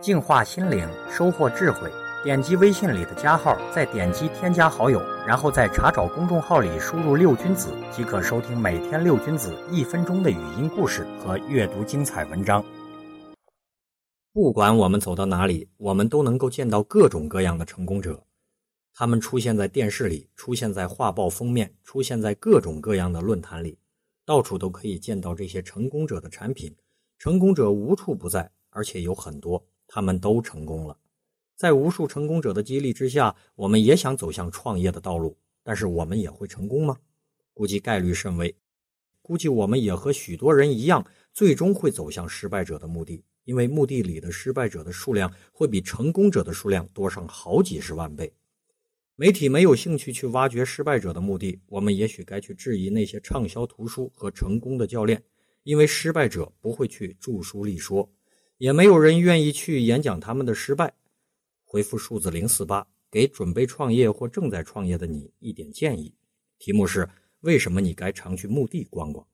净化心灵，收获智慧。点击微信里的加号，再点击添加好友，然后在查找公众号里输入“六君子”，即可收听每天六君子一分钟的语音故事和阅读精彩文章。不管我们走到哪里，我们都能够见到各种各样的成功者。他们出现在电视里，出现在画报封面，出现在各种各样的论坛里，到处都可以见到这些成功者的产品。成功者无处不在，而且有很多，他们都成功了。在无数成功者的激励之下，我们也想走向创业的道路，但是我们也会成功吗？估计概率甚微。估计我们也和许多人一样，最终会走向失败者的墓地，因为墓地里的失败者的数量会比成功者的数量多上好几十万倍。媒体没有兴趣去挖掘失败者的墓地，我们也许该去质疑那些畅销图书和成功的教练，因为失败者不会去著书立说，也没有人愿意去演讲他们的失败。回复数字零四八，给准备创业或正在创业的你一点建议。题目是：为什么你该常去墓地逛逛？